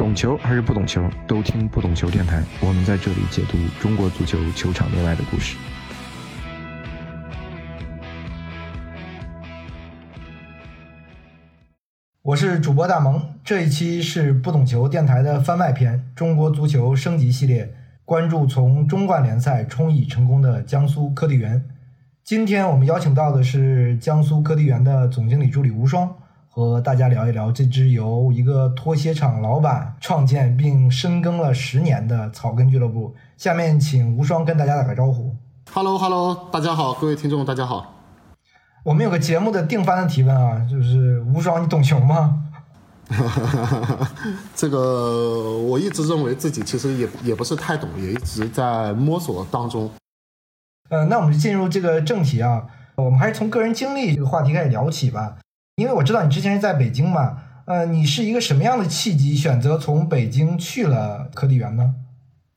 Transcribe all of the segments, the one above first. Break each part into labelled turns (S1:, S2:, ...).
S1: 懂球还是不懂球，都听不懂球电台。我们在这里解读中国足球球场内外的故事。
S2: 我是主播大萌，这一期是不懂球电台的番外篇——中国足球升级系列，关注从中冠联赛冲乙成功的江苏科蒂园。今天我们邀请到的是江苏科蒂园的总经理助理吴双。和大家聊一聊这支由一个拖鞋厂老板创建并深耕了十年的草根俱乐部。下面请无双跟大家打个招呼。
S3: Hello，Hello，大家好，各位听众，大家好。
S2: 我们有个节目的定番的提问啊，就是无双，你懂球吗？
S3: 这个我一直认为自己其实也也不是太懂，也一直在摸索当中。
S2: 呃，那我们就进入这个正题啊，我们还是从个人经历这个话题开始聊起吧。因为我知道你之前是在北京嘛，呃，你是一个什么样的契机选择从北京去了科技园呢？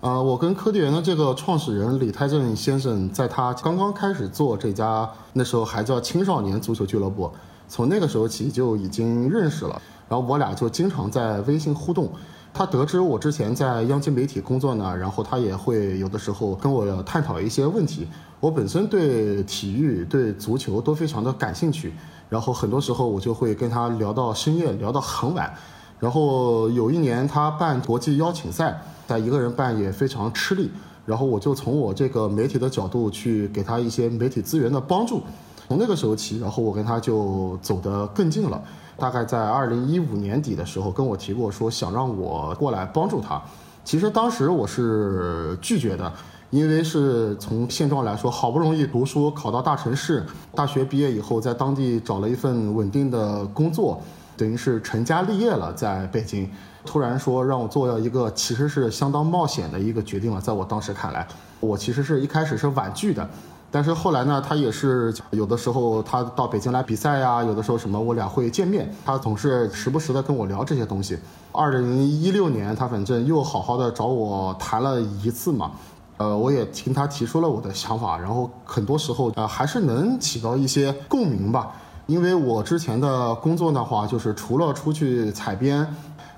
S3: 呃，我跟科技园的这个创始人李泰正先生，在他刚刚开始做这家那时候还叫青少年足球俱乐部，从那个时候起就已经认识了，然后我俩就经常在微信互动。他得知我之前在央企媒体工作呢，然后他也会有的时候跟我探讨一些问题。我本身对体育、对足球都非常的感兴趣。然后很多时候我就会跟他聊到深夜，聊到很晚。然后有一年他办国际邀请赛，他一个人办也非常吃力。然后我就从我这个媒体的角度去给他一些媒体资源的帮助。从那个时候起，然后我跟他就走得更近了。大概在二零一五年底的时候，跟我提过说想让我过来帮助他。其实当时我是拒绝的。因为是从现状来说，好不容易读书考到大城市，大学毕业以后在当地找了一份稳定的工作，等于是成家立业了，在北京，突然说让我做一个其实是相当冒险的一个决定了。在我当时看来，我其实是一开始是婉拒的，但是后来呢，他也是有的时候他到北京来比赛呀，有的时候什么我俩会见面，他总是时不时的跟我聊这些东西。二零一六年，他反正又好好的找我谈了一次嘛。呃，我也听他提出了我的想法，然后很多时候呃还是能起到一些共鸣吧。因为我之前的工作的话，就是除了出去采编，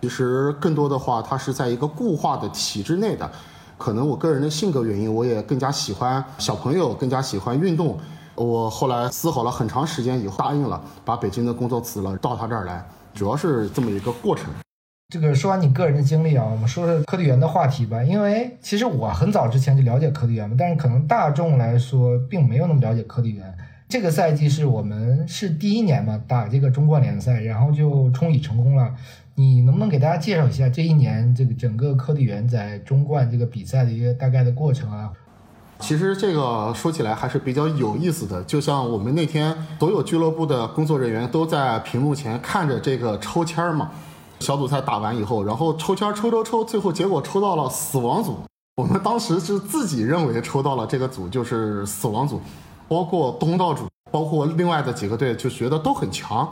S3: 其实更多的话，它是在一个固化的体制内的。可能我个人的性格原因，我也更加喜欢小朋友，更加喜欢运动。我后来思考了很长时间以后，答应了把北京的工作辞了，到他这儿来，主要是这么一个过程。
S2: 这个说完你个人的经历啊，我们说说科蒂园的话题吧。因为其实我很早之前就了解科蒂园嘛，但是可能大众来说并没有那么了解科蒂园。这个赛季是我们是第一年嘛，打这个中冠联赛，然后就冲乙成功了。你能不能给大家介绍一下这一年这个整个科蒂园在中冠这个比赛的一个大概的过程啊？
S3: 其实这个说起来还是比较有意思的，就像我们那天所有俱乐部的工作人员都在屏幕前看着这个抽签儿嘛。小组赛打完以后，然后抽签抽抽抽，最后结果抽到了死亡组。我们当时是自己认为抽到了这个组就是死亡组，包括东道主，包括另外的几个队就觉得都很强。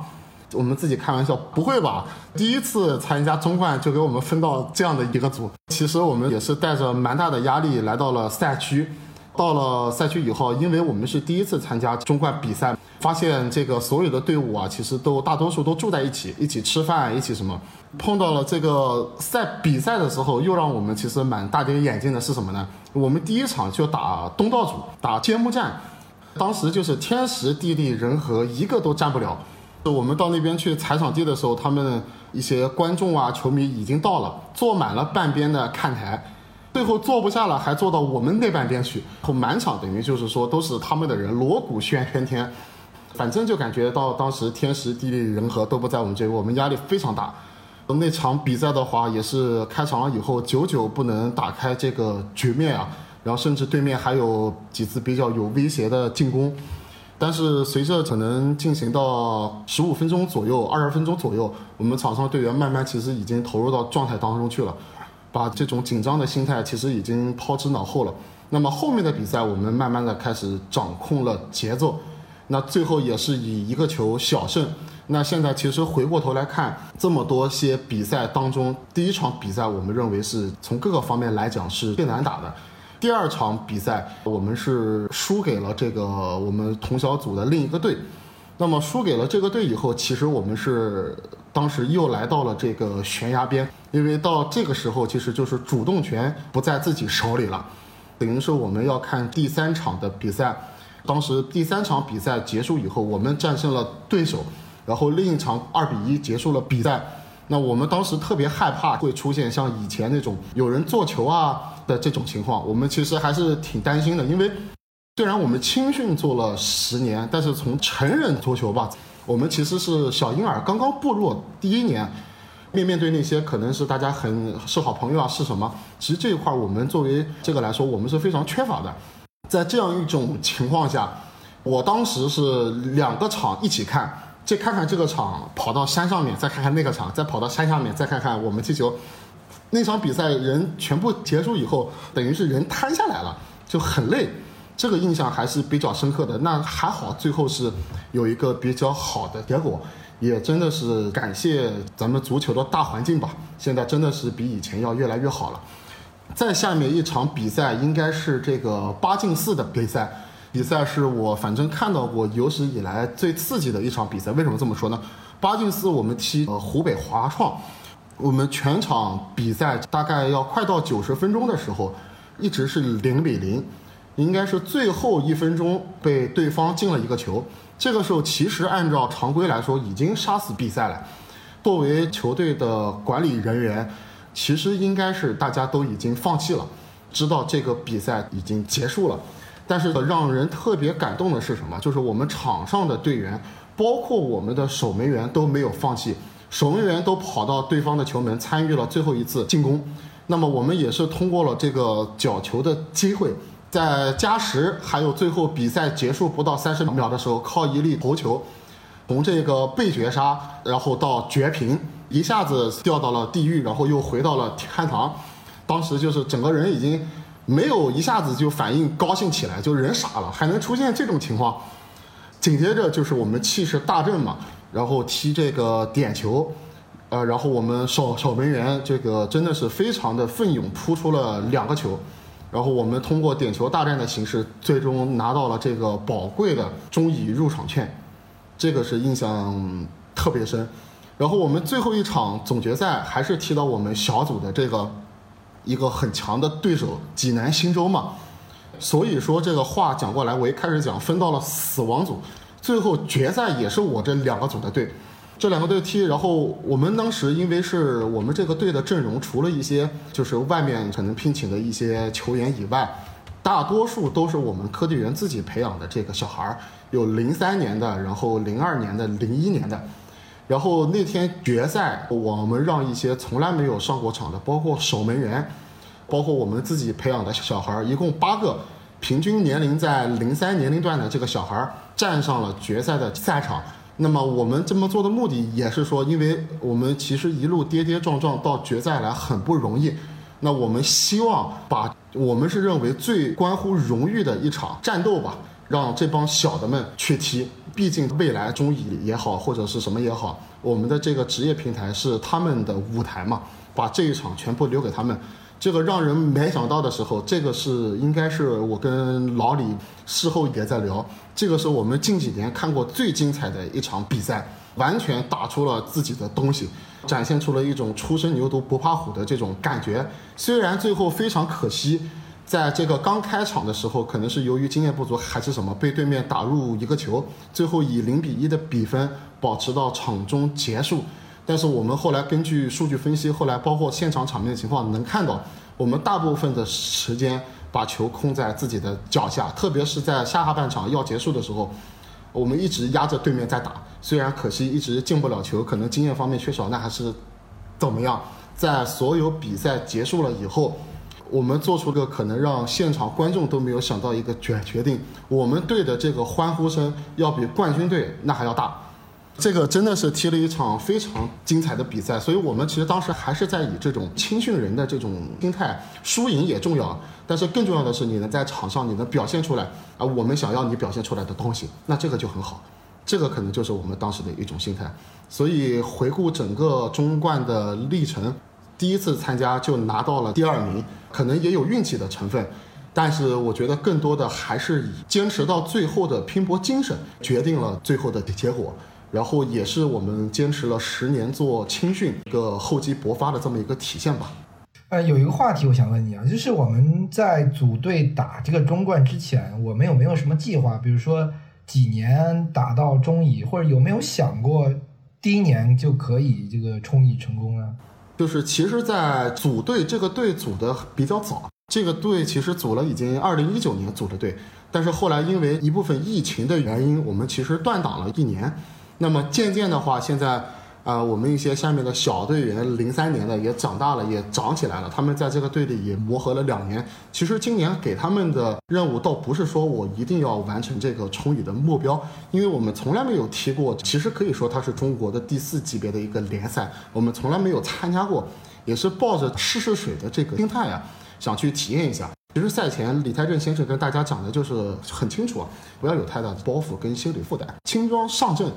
S3: 我们自己开玩笑，不会吧？第一次参加中冠就给我们分到这样的一个组。其实我们也是带着蛮大的压力来到了赛区。到了赛区以后，因为我们是第一次参加中冠比赛。发现这个所有的队伍啊，其实都大多数都住在一起，一起吃饭，一起什么。碰到了这个赛比赛的时候，又让我们其实蛮大跌眼镜的是什么呢？我们第一场就打东道主，打揭幕战，当时就是天时地利人和一个都占不了。我们到那边去踩场地的时候，他们一些观众啊、球迷已经到了，坐满了半边的看台，最后坐不下了，还坐到我们那半边去，后满场等于就是说都是他们的人，锣鼓喧天天。反正就感觉到当时天时地利人和都不在我们这边，我们压力非常大。那场比赛的话，也是开场了以后，久久不能打开这个局面啊。然后甚至对面还有几次比较有威胁的进攻。但是随着可能进行到十五分钟左右、二十分钟左右，我们场上队员慢慢其实已经投入到状态当中去了，把这种紧张的心态其实已经抛之脑后了。那么后面的比赛，我们慢慢的开始掌控了节奏。那最后也是以一个球小胜。那现在其实回过头来看，这么多些比赛当中，第一场比赛我们认为是从各个方面来讲是最难打的。第二场比赛我们是输给了这个我们同小组的另一个队。那么输给了这个队以后，其实我们是当时又来到了这个悬崖边，因为到这个时候其实就是主动权不在自己手里了，等于是我们要看第三场的比赛。当时第三场比赛结束以后，我们战胜了对手，然后另一场二比一结束了比赛。那我们当时特别害怕会出现像以前那种有人做球啊的这种情况，我们其实还是挺担心的。因为虽然我们青训做了十年，但是从成人足球吧，我们其实是小婴儿刚刚步入第一年，面面对那些可能是大家很是好朋友啊，是什么？其实这一块我们作为这个来说，我们是非常缺乏的。在这样一种情况下，我当时是两个场一起看。再看看这个场，跑到山上面，再看看那个场，再跑到山下面，再看看我们踢球。那场比赛人全部结束以后，等于是人瘫下来了，就很累。这个印象还是比较深刻的。那还好，最后是有一个比较好的结果，也真的是感谢咱们足球的大环境吧。现在真的是比以前要越来越好了。再下面一场比赛应该是这个八进四的比赛。比赛是我反正看到过有史以来最刺激的一场比赛。为什么这么说呢？八进四我们踢呃湖北华创，我们全场比赛大概要快到九十分钟的时候，一直是零比零，应该是最后一分钟被对方进了一个球。这个时候其实按照常规来说已经杀死比赛了。作为球队的管理人员，其实应该是大家都已经放弃了，知道这个比赛已经结束了。但是让人特别感动的是什么？就是我们场上的队员，包括我们的守门员都没有放弃，守门员都跑到对方的球门参与了最后一次进攻。那么我们也是通过了这个角球的机会，在加时还有最后比赛结束不到三十秒的时候，靠一粒头球，从这个被绝杀，然后到绝平，一下子掉到了地狱，然后又回到了天堂。当时就是整个人已经。没有一下子就反应高兴起来，就人傻了，还能出现这种情况。紧接着就是我们气势大振嘛，然后踢这个点球，呃，然后我们守守门员这个真的是非常的奋勇，扑出了两个球，然后我们通过点球大战的形式，最终拿到了这个宝贵的中乙入场券，这个是印象特别深。然后我们最后一场总决赛还是踢到我们小组的这个。一个很强的对手，济南新洲嘛，所以说这个话讲过来，我一开始讲分到了死亡组，最后决赛也是我这两个组的队，这两个队踢，然后我们当时因为是我们这个队的阵容，除了一些就是外面可能聘请的一些球员以外，大多数都是我们科技园自己培养的这个小孩儿，有零三年的，然后零二年的，零一年的。然后那天决赛，我们让一些从来没有上过场的，包括守门员，包括我们自己培养的小孩儿，一共八个，平均年龄在零三年龄段的这个小孩儿站上了决赛的赛场。那么我们这么做的目的也是说，因为我们其实一路跌跌撞撞到决赛来很不容易，那我们希望把我们是认为最关乎荣誉的一场战斗吧，让这帮小的们去踢。毕竟未来中乙也好，或者是什么也好，我们的这个职业平台是他们的舞台嘛，把这一场全部留给他们，这个让人没想到的时候，这个是应该是我跟老李事后也在聊，这个是我们近几年看过最精彩的一场比赛，完全打出了自己的东西，展现出了一种初生牛犊不怕虎的这种感觉，虽然最后非常可惜。在这个刚开场的时候，可能是由于经验不足还是什么，被对面打入一个球，最后以零比一的比分保持到场中结束。但是我们后来根据数据分析，后来包括现场场面的情况，能看到我们大部分的时间把球控在自己的脚下，特别是在下半场要结束的时候，我们一直压着对面在打。虽然可惜一直进不了球，可能经验方面缺少，那还是怎么样？在所有比赛结束了以后。我们做出个可能让现场观众都没有想到一个决决定，我们队的这个欢呼声要比冠军队那还要大，这个真的是踢了一场非常精彩的比赛，所以我们其实当时还是在以这种青训人的这种心态，输赢也重要，但是更重要的是你能在场上你能表现出来啊，我们想要你表现出来的东西，那这个就很好，这个可能就是我们当时的一种心态，所以回顾整个中冠的历程。第一次参加就拿到了第二名，可能也有运气的成分，但是我觉得更多的还是以坚持到最后的拼搏精神决定了最后的结果。然后也是我们坚持了十年做青训一个厚积薄发的这么一个体现吧。
S2: 呃，有一个话题我想问你啊，就是我们在组队打这个中冠之前，我们有没有什么计划？比如说几年打到中乙，或者有没有想过第一年就可以这个冲乙成功啊？
S3: 就是其实，在组队这个队组的比较早，这个队其实组了已经二零一九年组的队，但是后来因为一部分疫情的原因，我们其实断档了一年。那么渐渐的话，现在，呃，我们一些下面的小队员，零三年的也长大了，也长起来了。他们在这个队里也磨合了两年。其实今年给他们的任务，倒不是说我一定要完成这个冲乙的目标，因为我们从来没有踢过。其实可以说它是中国的第四级别的一个联赛，我们从来没有参加过，也是抱着试试水的这个心态啊，想去体验一下。其实赛前李泰正先生跟大家讲的就是很清楚啊，不要有太大的包袱跟心理负担，轻装上阵。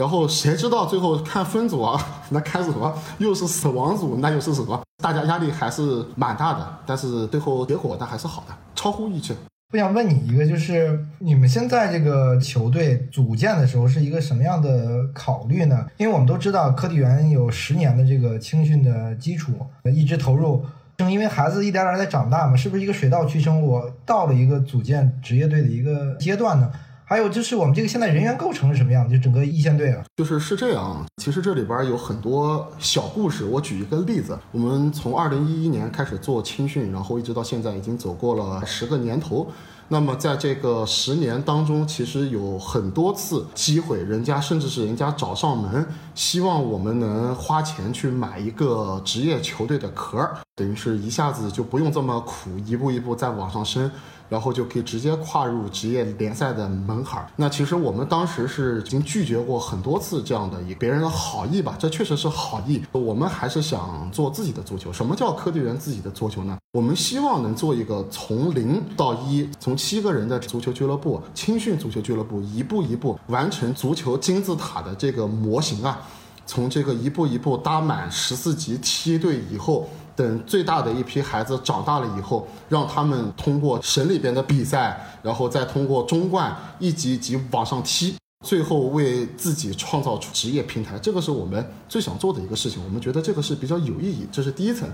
S3: 然后谁知道最后看分组啊，那开什么又是死亡组，那又是什么？大家压力还是蛮大的，但是最后结果那还是好的，超乎预期。
S2: 我想问你一个，就是你们现在这个球队组建的时候是一个什么样的考虑呢？因为我们都知道科体园有十年的这个青训的基础，一直投入，正因为孩子一点点在长大嘛，是不是一个水到渠成？我到了一个组建职业队的一个阶段呢？还有就是我们这个现在人员构成是什么样的？就整个一线队啊，
S3: 就是是这样。其实这里边有很多小故事。我举一个例子，我们从二零一一年开始做青训，然后一直到现在已经走过了十个年头。那么在这个十年当中，其实有很多次机会，人家甚至是人家找上门，希望我们能花钱去买一个职业球队的壳，等于是一下子就不用这么苦，一步一步在往上升。然后就可以直接跨入职业联赛的门槛儿。那其实我们当时是已经拒绝过很多次这样的一别人的好意吧，这确实是好意。我们还是想做自己的足球。什么叫科队员自己的足球呢？我们希望能做一个从零到一，从七个人的足球俱乐部、青训足球俱乐部，一步一步完成足球金字塔的这个模型啊。从这个一步一步搭满十四级梯队以后。等最大的一批孩子长大了以后，让他们通过省里边的比赛，然后再通过中冠一级一级往上踢，最后为自己创造出职业平台。这个是我们最想做的一个事情。我们觉得这个是比较有意义。这是第一层。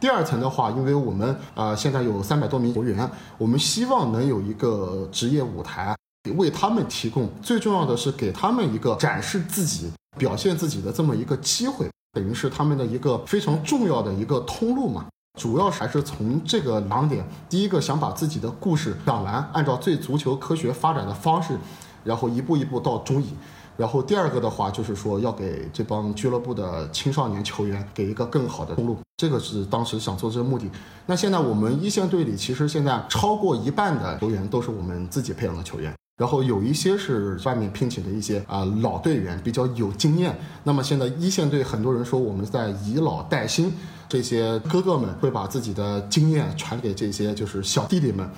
S3: 第二层的话，因为我们啊现在有三百多名球员，我们希望能有一个职业舞台为他们提供。最重要的是给他们一个展示自己、表现自己的这么一个机会。等于是他们的一个非常重要的一个通路嘛，主要还是从这个两点：第一个想把自己的故事讲完，按照最足球科学发展的方式，然后一步一步到中乙；然后第二个的话就是说要给这帮俱乐部的青少年球员给一个更好的通路，这个是当时想做这个目的。那现在我们一线队里其实现在超过一半的球员都是我们自己培养的球员。然后有一些是外面聘请的一些啊老队员，比较有经验。那么现在一线队很多人说我们在以老带新，这些哥哥们会把自己的经验传给这些就是小弟弟们。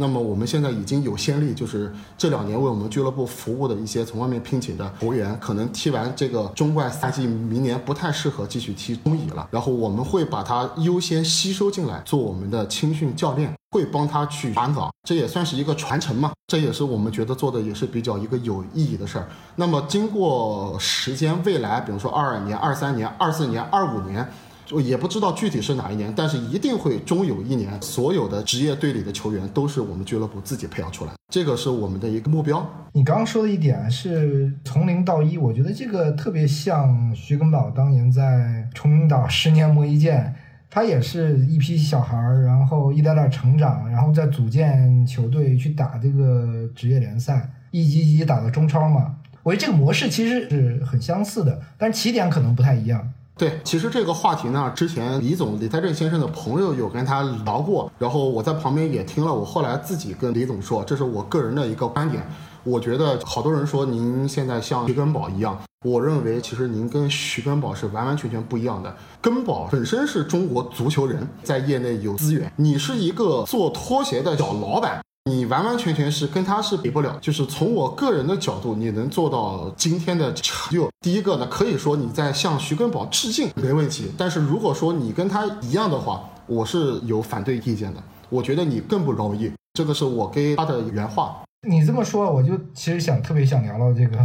S3: 那么我们现在已经有先例，就是这两年为我们俱乐部服务的一些从外面聘请的球员，可能踢完这个中冠赛季，明年不太适合继续踢中乙了。然后我们会把他优先吸收进来，做我们的青训教练，会帮他去传岗，这也算是一个传承嘛。这也是我们觉得做的也是比较一个有意义的事儿。那么经过时间，未来比如说二二年、二三年、二四年、二五年。就也不知道具体是哪一年，但是一定会终有一年，所有的职业队里的球员都是我们俱乐部自己培养出来，这个是我们的一个目标。
S2: 你刚刚说的一点是从零到一，我觉得这个特别像徐根宝当年在崇明岛十年磨一剑，他也是一批小孩儿，然后一点点成长，然后再组建球队去打这个职业联赛，一级一级打到中超嘛。我觉得这个模式其实是很相似的，但是起点可能不太一样。
S3: 对，其实这个话题呢，之前李总李泰正先生的朋友有跟他聊过，然后我在旁边也听了。我后来自己跟李总说，这是我个人的一个观点。我觉得好多人说您现在像徐根宝一样，我认为其实您跟徐根宝是完完全全不一样的。根宝本身是中国足球人，在业内有资源，你是一个做拖鞋的小老板。你完完全全是跟他是比不了，就是从我个人的角度，你能做到今天的成就，第一个呢，可以说你在向徐根宝致敬，没问题。但是如果说你跟他一样的话，我是有反对意见的。我觉得你更不容易，这个是我给他的原话。
S2: 你这么说，我就其实想特别想聊聊这个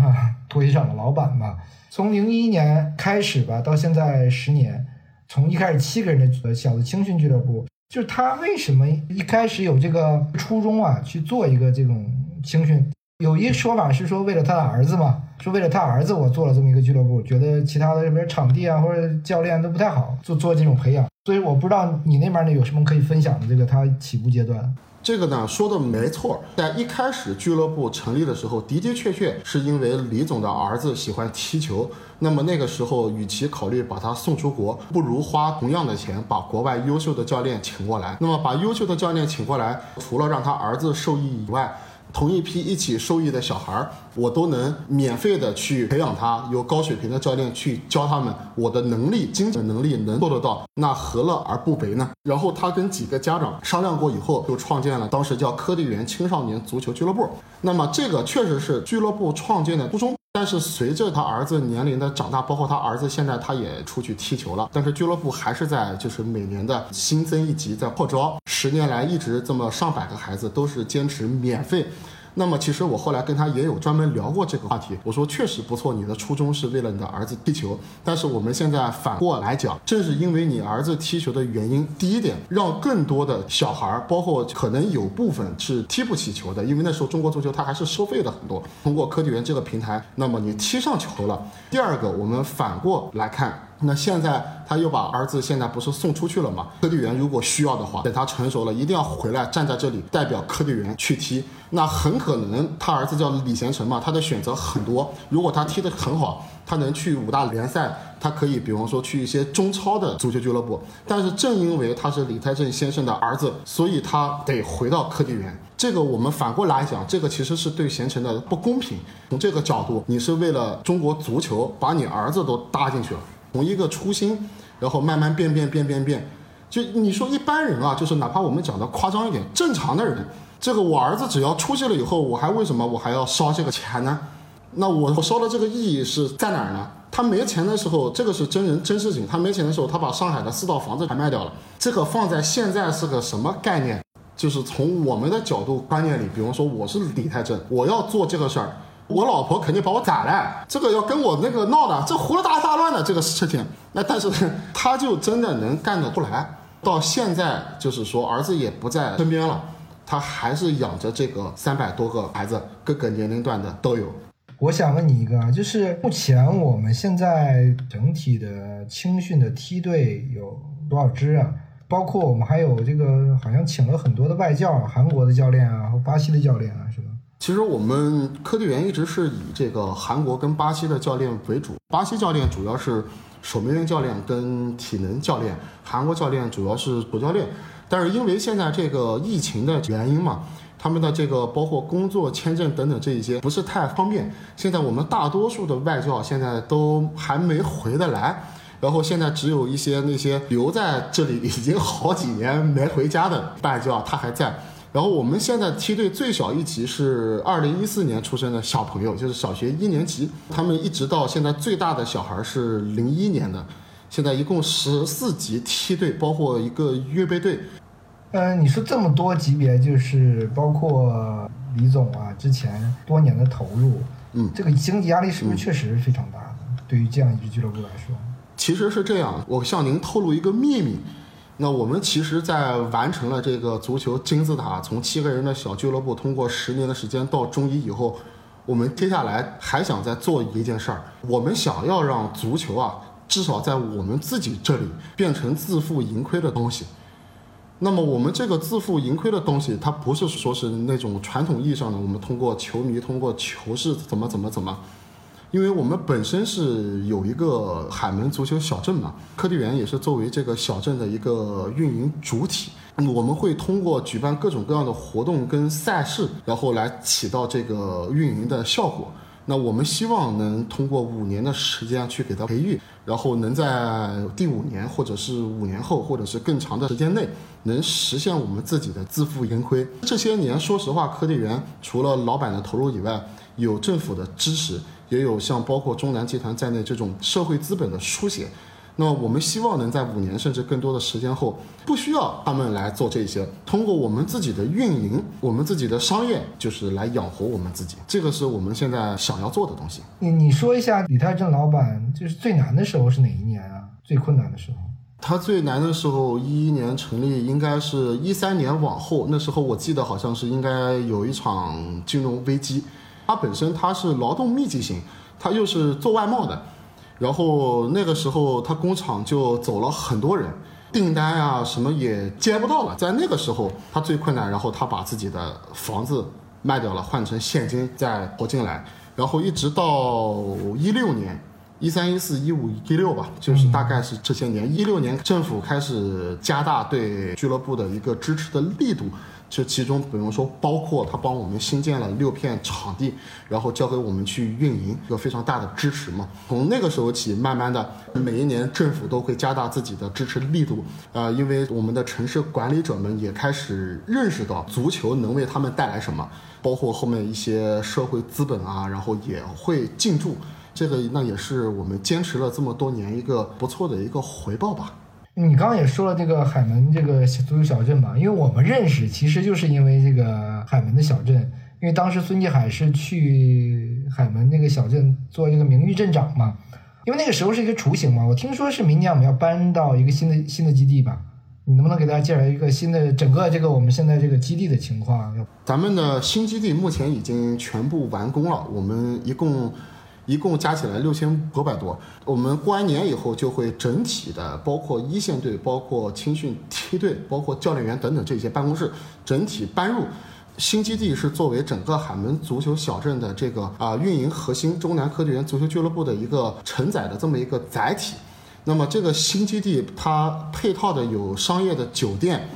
S2: 脱衣厂的老板吧。从零一年开始吧，到现在十年，从一开始七个人的小的青训俱乐部，就他为什么一开始有这个初衷啊，去做一个这种青训？有一说法是说为了他的儿子嘛，说为了他儿子我做了这么一个俱乐部，觉得其他的什么场地啊或者教练都不太好，做做这种培养。所以我不知道你那边呢有什么可以分享的，这个他起步阶段。
S3: 这个呢说的没错，在一开始俱乐部成立的时候，的的确确是因为李总的儿子喜欢踢球，那么那个时候与其考虑把他送出国，不如花同样的钱把国外优秀的教练请过来。那么把优秀的教练请过来，除了让他儿子受益以外，同一批一起受益的小孩儿，我都能免费的去培养他，由高水平的教练去教他们，我的能力、经济能力能做得到，那何乐而不为呢？然后他跟几个家长商量过以后，就创建了当时叫科技园青少年足球俱乐部。那么这个确实是俱乐部创建的初衷。但是随着他儿子年龄的长大，包括他儿子现在他也出去踢球了，但是俱乐部还是在就是每年的新增一级在扩招，十年来一直这么上百个孩子都是坚持免费。那么其实我后来跟他也有专门聊过这个话题，我说确实不错，你的初衷是为了你的儿子踢球，但是我们现在反过来讲，正是因为你儿子踢球的原因，第一点让更多的小孩儿，包括可能有部分是踢不起球的，因为那时候中国足球它还是收费的很多，通过科技园这个平台，那么你踢上球了。第二个，我们反过来看。那现在他又把儿子现在不是送出去了吗？科队员如果需要的话，等他成熟了，一定要回来站在这里代表科队员去踢。那很可能他儿子叫李贤成嘛，他的选择很多。如果他踢得很好，他能去五大联赛，他可以比方说去一些中超的足球俱乐部。但是正因为他是李泰正先生的儿子，所以他得回到科队员。这个我们反过来讲，这个其实是对贤成的不公平。从这个角度，你是为了中国足球把你儿子都搭进去了。从一个初心，然后慢慢变变变变变，就你说一般人啊，就是哪怕我们讲的夸张一点，正常的人，这个我儿子只要出去了以后，我还为什么我还要烧这个钱呢？那我烧的这个意义是在哪儿呢？他没钱的时候，这个是真人真事情。他没钱的时候，他把上海的四套房子还卖掉了。这个放在现在是个什么概念？就是从我们的角度观念里，比方说我是李泰正，我要做这个事儿。我老婆肯定把我宰了，这个要跟我那个闹的，这胡大大乱的这个事情，那但是他就真的能干得出来。到现在就是说儿子也不在身边了，他还是养着这个三百多个孩子，各个年龄段的都有。
S2: 我想问你一个啊，就是目前我们现在整体的青训的梯队有多少支啊？包括我们还有这个好像请了很多的外教，韩国的教练啊，和巴西的教练啊，是吧？
S3: 其实我们科技园一直是以这个韩国跟巴西的教练为主，巴西教练主要是守门员教练跟体能教练，韩国教练主要是主教练。但是因为现在这个疫情的原因嘛，他们的这个包括工作签证等等这一些不是太方便。现在我们大多数的外教现在都还没回得来，然后现在只有一些那些留在这里已经好几年没回家的外教，他还在。然后我们现在梯队最小一级是二零一四年出生的小朋友，就是小学一年级。他们一直到现在最大的小孩是零一年的，现在一共十四级梯队，包括一个预备队。
S2: 嗯，你说这么多级别，就是包括李总啊之前多年的投入，
S3: 嗯，
S2: 这个经济压力是不是确实非常大的？对于这样一支俱乐部来说，
S3: 其实是这样，我向您透露一个秘密。那我们其实，在完成了这个足球金字塔，从七个人的小俱乐部，通过十年的时间到中医以后，我们接下来还想再做一件事儿。我们想要让足球啊，至少在我们自己这里变成自负盈亏的东西。那么，我们这个自负盈亏的东西，它不是说是那种传统意义上的，我们通过球迷、通过球市怎么怎么怎么。因为我们本身是有一个海门足球小镇嘛，科技园也是作为这个小镇的一个运营主体，我们会通过举办各种各样的活动跟赛事，然后来起到这个运营的效果。那我们希望能通过五年的时间去给它培育，然后能在第五年或者是五年后，或者是更长的时间内，能实现我们自己的自负盈亏。这些年，说实话，科技园除了老板的投入以外，有政府的支持。也有像包括中南集团在内这种社会资本的书写，那么我们希望能在五年甚至更多的时间后，不需要他们来做这些，通过我们自己的运营，我们自己的商业，就是来养活我们自己。这个是我们现在想要做的东西。
S2: 你你说一下李泰正老板就是最难的时候是哪一年啊？最困难的时候？
S3: 他最难的时候，一一年成立，应该是一三年往后。那时候我记得好像是应该有一场金融危机。他本身他是劳动密集型，他又是做外贸的。然后那个时候，他工厂就走了很多人，订单啊什么也接不到了。在那个时候，他最困难。然后他把自己的房子卖掉了，换成现金再投进来。然后一直到一六年，一三一四一五一六吧，就是大概是这些年。一六年政府开始加大对俱乐部的一个支持的力度。这其中，比如说，包括他帮我们新建了六片场地，然后交给我们去运营，有非常大的支持嘛。从那个时候起，慢慢的，每一年政府都会加大自己的支持力度，呃，因为我们的城市管理者们也开始认识到足球能为他们带来什么，包括后面一些社会资本啊，然后也会进驻。这个那也是我们坚持了这么多年一个不错的一个回报吧。
S2: 你刚刚也说了这个海门这个足球小镇嘛，因为我们认识，其实就是因为这个海门的小镇，因为当时孙继海是去海门那个小镇做这个名誉镇长嘛，因为那个时候是一个雏形嘛。我听说是明年我们要搬到一个新的新的基地吧，你能不能给大家介绍一个新的整个这个我们现在这个基地的情况？
S3: 咱们的新基地目前已经全部完工了，我们一共。一共加起来六千九百多。我们过完年以后，就会整体的，包括一线队、包括青训梯队、包括教练员等等这些办公室，整体搬入新基地，是作为整个海门足球小镇的这个啊运营核心中南科技园足球俱乐部的一个承载的这么一个载体。那么这个新基地它配套的有商业的酒店，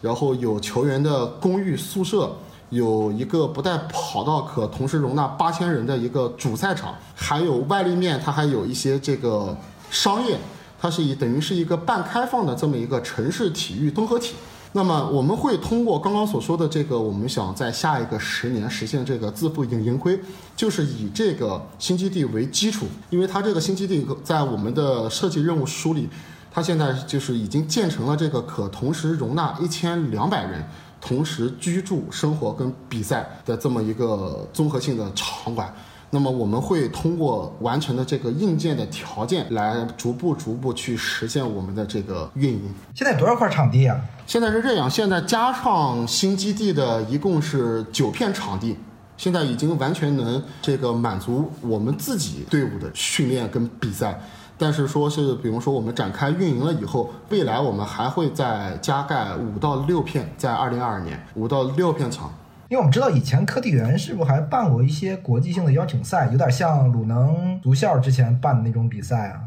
S3: 然后有球员的公寓宿舍。有一个不带跑道可同时容纳八千人的一个主赛场，还有外立面，它还有一些这个商业，它是以等于是一个半开放的这么一个城市体育综合体。那么我们会通过刚刚所说的这个，我们想在下一个十年实现这个自负盈盈亏，就是以这个新基地为基础，因为它这个新基地在我们的设计任务书里，它现在就是已经建成了这个可同时容纳一千两百人。同时居住、生活跟比赛的这么一个综合性的场馆，那么我们会通过完成的这个硬件的条件，来逐步逐步去实现我们的这个运营。
S2: 现在多少块场地啊？
S3: 现在是这样，现在加上新基地的一共是九片场地，现在已经完全能这个满足我们自己队伍的训练跟比赛。但是说是，比如说我们展开运营了以后，未来我们还会再加盖五到六片，在二零二二年五到六片场。
S2: 因为我们知道以前科技园是不是还办过一些国际性的邀请赛，有点像鲁能足校之前办的那种比赛啊。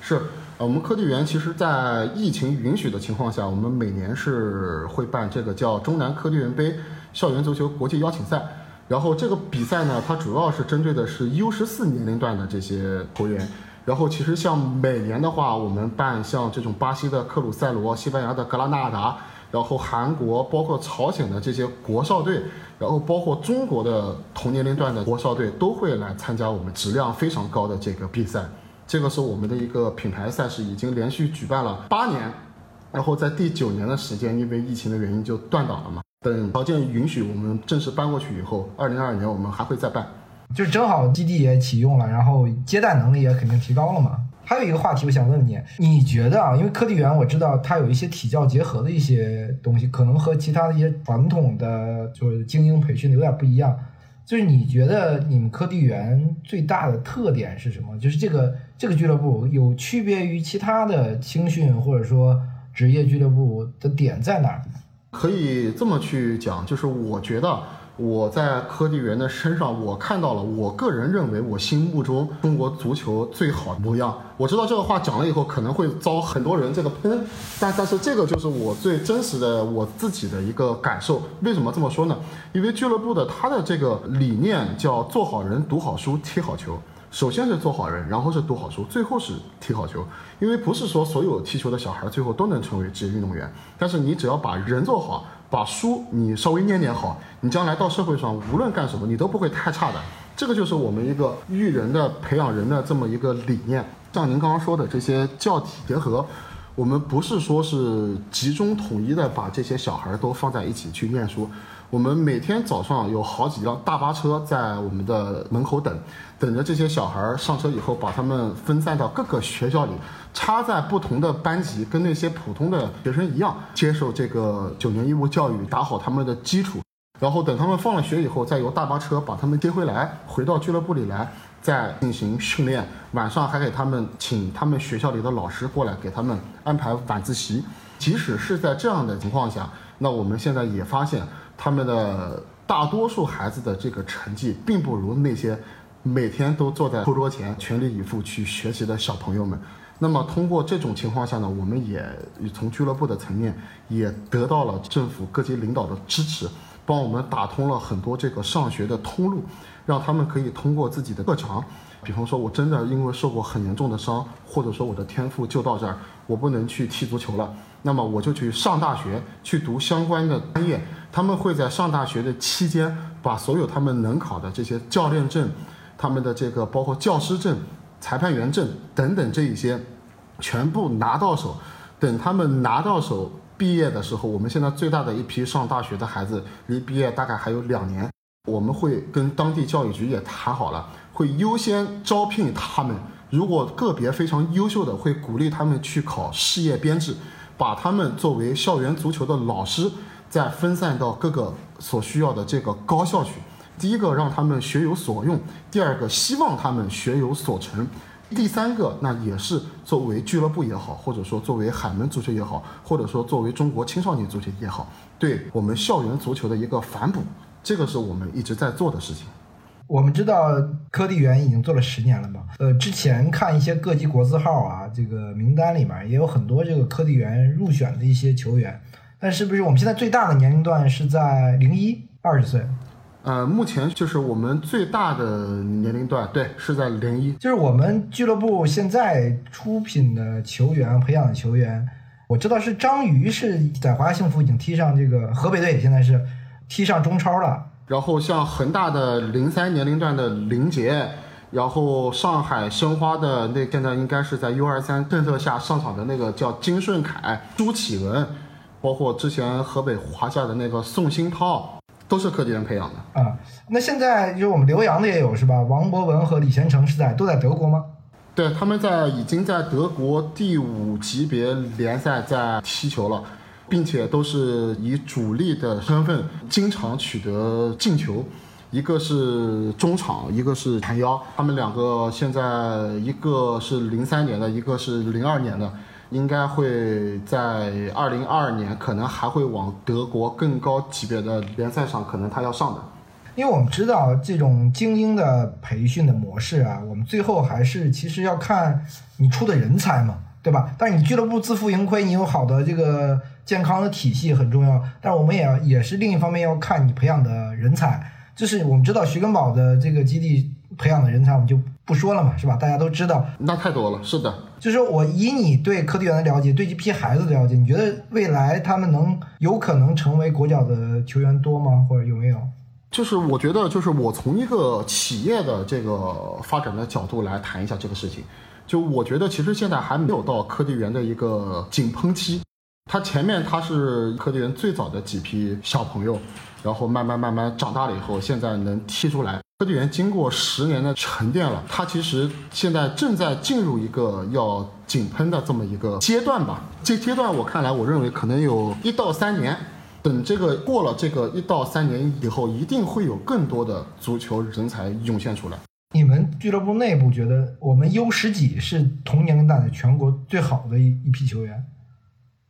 S3: 是，我们科技园其实，在疫情允许的情况下，我们每年是会办这个叫中南科技园杯校园足球国际邀请赛。然后这个比赛呢，它主要是针对的是 U 十四年龄段的这些球员。然后其实像每年的话，我们办像这种巴西的克鲁塞罗、西班牙的格拉纳达，然后韩国包括朝鲜的这些国少队，然后包括中国的同年龄段的国少队都会来参加我们质量非常高的这个比赛。这个是我们的一个品牌赛事，已经连续举办了八年，然后在第九年的时间，因为疫情的原因就断档了嘛。等条件允许，我们正式搬过去以后，二零二二年我们还会再办。
S2: 就是正好基地也启用了，然后接待能力也肯定提高了嘛。还有一个话题，我想问问你，你觉得啊，因为科技园我知道它有一些体教结合的一些东西，可能和其他的一些传统的就是精英培训的有点不一样。就是你觉得你们科技园最大的特点是什么？就是这个这个俱乐部有区别于其他的青训或者说职业俱乐部的点在哪儿？
S3: 可以这么去讲，就是我觉得。我在科技员的身上，我看到了我个人认为我心目中中国足球最好的模样。我知道这个话讲了以后可能会遭很多人这个喷，但但是这个就是我最真实的我自己的一个感受。为什么这么说呢？因为俱乐部的它的这个理念叫做好人、读好书、踢好球。首先是做好人，然后是读好书，最后是踢好球。因为不是说所有踢球的小孩最后都能成为职业运动员，但是你只要把人做好。把书你稍微念念好，你将来到社会上无论干什么，你都不会太差的。这个就是我们一个育人的、培养人的这么一个理念。像您刚刚说的这些教体结合，我们不是说是集中统一的把这些小孩都放在一起去念书。我们每天早上有好几辆大巴车在我们的门口等，等着这些小孩上车以后，把他们分散到各个学校里，插在不同的班级，跟那些普通的学生一样，接受这个九年义务教育，打好他们的基础。然后等他们放了学以后，再由大巴车把他们接回来，回到俱乐部里来，再进行训练。晚上还给他们请他们学校里的老师过来，给他们安排晚自习。即使是在这样的情况下，那我们现在也发现。他们的大多数孩子的这个成绩，并不如那些每天都坐在课桌前全力以赴去学习的小朋友们。那么通过这种情况下呢，我们也从俱乐部的层面也得到了政府各级领导的支持，帮我们打通了很多这个上学的通路，让他们可以通过自己的特长，比方说我真的因为受过很严重的伤，或者说我的天赋就到这儿，我不能去踢足球了，那么我就去上大学去读相关的专业。他们会在上大学的期间，把所有他们能考的这些教练证、他们的这个包括教师证、裁判员证等等这一些，全部拿到手。等他们拿到手毕业的时候，我们现在最大的一批上大学的孩子离毕业大概还有两年，我们会跟当地教育局也谈好了，会优先招聘他们。如果个别非常优秀的，会鼓励他们去考事业编制，把他们作为校园足球的老师。再分散到各个所需要的这个高校去。第一个让他们学有所用，第二个希望他们学有所成，第三个那也是作为俱乐部也好，或者说作为海门足球也好，或者说作为中国青少年足球也好，对我们校园足球的一个反哺，这个是我们一直在做的事情。
S2: 我们知道科地园已经做了十年了嘛？呃，之前看一些各级国字号啊，这个名单里面也有很多这个科地园入选的一些球员。但是不是我们现在最大的年龄段是在零一二十岁？
S3: 呃，目前就是我们最大的年龄段，对，是在零一。
S2: 就是我们俱乐部现在出品的球员、培养的球员，我知道是张瑜是在华夏幸福已经踢上这个河北队，现在是踢上中超了。
S3: 然后像恒大的零三年龄段的林杰，然后上海申花的那现在应该是在 U 二三政策下上场的那个叫金顺凯、朱启文。包括之前河北华夏的那个宋新涛，都是科地人培养的
S2: 啊。那现在就是我们留洋的也有是吧？王博文和李贤成是在都在德国吗？
S3: 对，他们在已经在德国第五级别联赛在踢球了，并且都是以主力的身份经常取得进球。一个是中场，一个是前腰，他们两个现在一个是零三年的，一个是零二年的。应该会在二零二二年，可能还会往德国更高级别的联赛上，可能他要上的。
S2: 因为我们知道这种精英的培训的模式啊，我们最后还是其实要看你出的人才嘛，对吧？但是你俱乐部自负盈亏，你有好的这个健康的体系很重要。但是我们也要也是另一方面要看你培养的人才，就是我们知道徐根宝的这个基地培养的人才，我们就不说了嘛，是吧？大家都知道。
S3: 那太多了，是的。
S2: 就是我以你对科技园的了解，对这批孩子的了解，你觉得未来他们能有可能成为国脚的球员多吗？或者有没有？
S3: 就是我觉得，就是我从一个企业的这个发展的角度来谈一下这个事情。就我觉得，其实现在还没有到科技园的一个井喷期，它前面它是科技园最早的几批小朋友，然后慢慢慢慢长大了以后，现在能踢出来。科技园经过十年的沉淀了，它其实现在正在进入一个要井喷的这么一个阶段吧。这阶段我看来，我认为可能有一到三年。等这个过了这个一到三年以后，一定会有更多的足球人才涌现出来。
S2: 你们俱乐部内部觉得我们 U 十几是同年龄段的全国最好的一一批球员？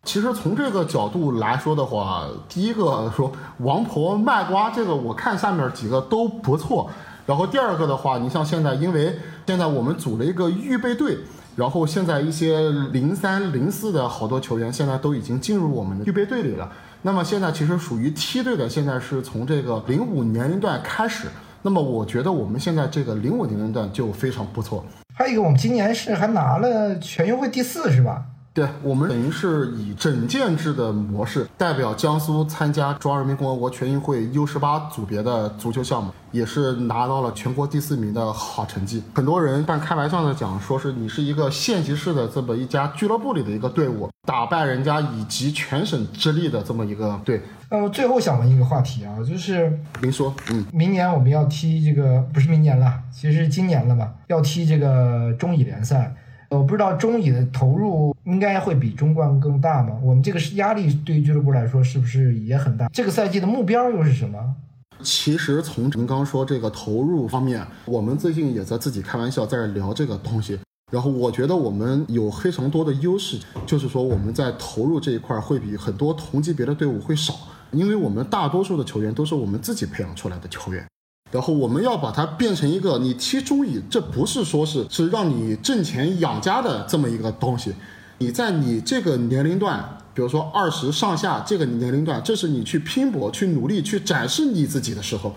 S3: 其实从这个角度来说的话，第一个说王婆卖瓜，这个我看下面几个都不错。然后第二个的话，你像现在，因为现在我们组了一个预备队，然后现在一些零三零四的好多球员现在都已经进入我们的预备队里了。那么现在其实属于梯队的，现在是从这个零五年龄段开始。那么我觉得我们现在这个零五年龄段就非常不错。
S2: 还有一个，我们今年是还拿了全运会第四，是吧？
S3: 对我们等于是以整建制的模式，代表江苏参加中华人民共和国全运会 U 十八组别的足球项目，也是拿到了全国第四名的好成绩。很多人半开玩笑的讲，说是你是一个县级市的这么一家俱乐部里的一个队伍，打败人家以及全省之力的这么一个队。
S2: 呃，最后想问一个话题啊，就是
S3: 您说，嗯，
S2: 明年我们要踢这个，不是明年了，其实今年了吧，要踢这个中乙联赛。我不知道中乙的投入应该会比中冠更大吗？我们这个是压力对于俱乐部来说是不是也很大？这个赛季的目标又是什么？
S3: 其实从您刚说这个投入方面，我们最近也在自己开玩笑在聊这个东西。然后我觉得我们有非常多的优势，就是说我们在投入这一块会比很多同级别的队伍会少，因为我们大多数的球员都是我们自己培养出来的球员。然后我们要把它变成一个，你踢中乙，这不是说是是让你挣钱养家的这么一个东西。你在你这个年龄段，比如说二十上下这个年龄段，这是你去拼搏、去努力、去展示你自己的时候。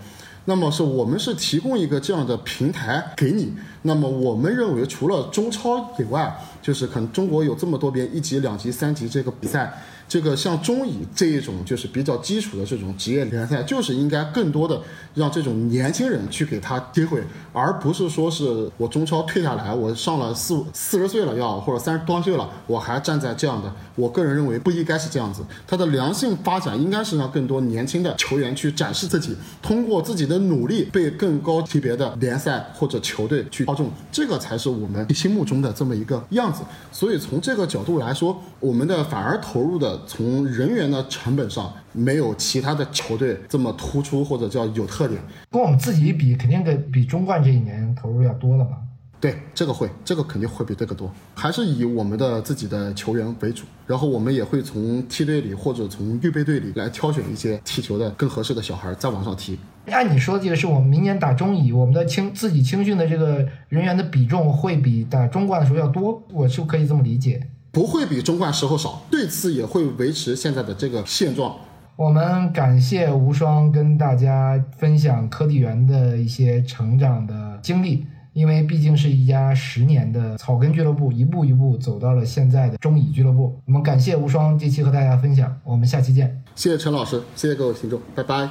S3: 那么是我们是提供一个这样的平台给你。那么我们认为，除了中超以外，就是可能中国有这么多边一级、两级、三级这个比赛。这个像中乙这一种就是比较基础的这种职业联赛，就是应该更多的让这种年轻人去给他机会，而不是说是我中超退下来，我上了四四十岁了要或者三十多岁了，我还站在这样的，我个人认为不应该是这样子。它的良性发展应该是让更多年轻的球员去展示自己，通过自己的努力被更高级别的联赛或者球队去操纵，这个才是我们心目中的这么一个样子。所以从这个角度来说，我们的反而投入的。从人员的成本上，没有其他的球队这么突出或者叫有特点。
S2: 跟我们自己比，肯定得比中冠这一年投入要多了嘛。
S3: 对，这个会，这个肯定会比这个多。还是以我们的自己的球员为主，然后我们也会从梯队里或者从预备队里来挑选一些踢球的更合适的小孩再往上踢。
S2: 按你说的这个，是我们明年打中乙，我们的青自己青训的这个人员的比重会比打中冠的时候要多，我是可以这么理解？
S3: 不会比中冠时候少，对此也会维持现在的这个现状。
S2: 我们感谢无双跟大家分享科技园的一些成长的经历，因为毕竟是一家十年的草根俱乐部，一步一步走到了现在的中乙俱乐部。我们感谢无双这期和大家分享，我们下期见。
S3: 谢谢陈老师，谢谢各位听众，拜拜。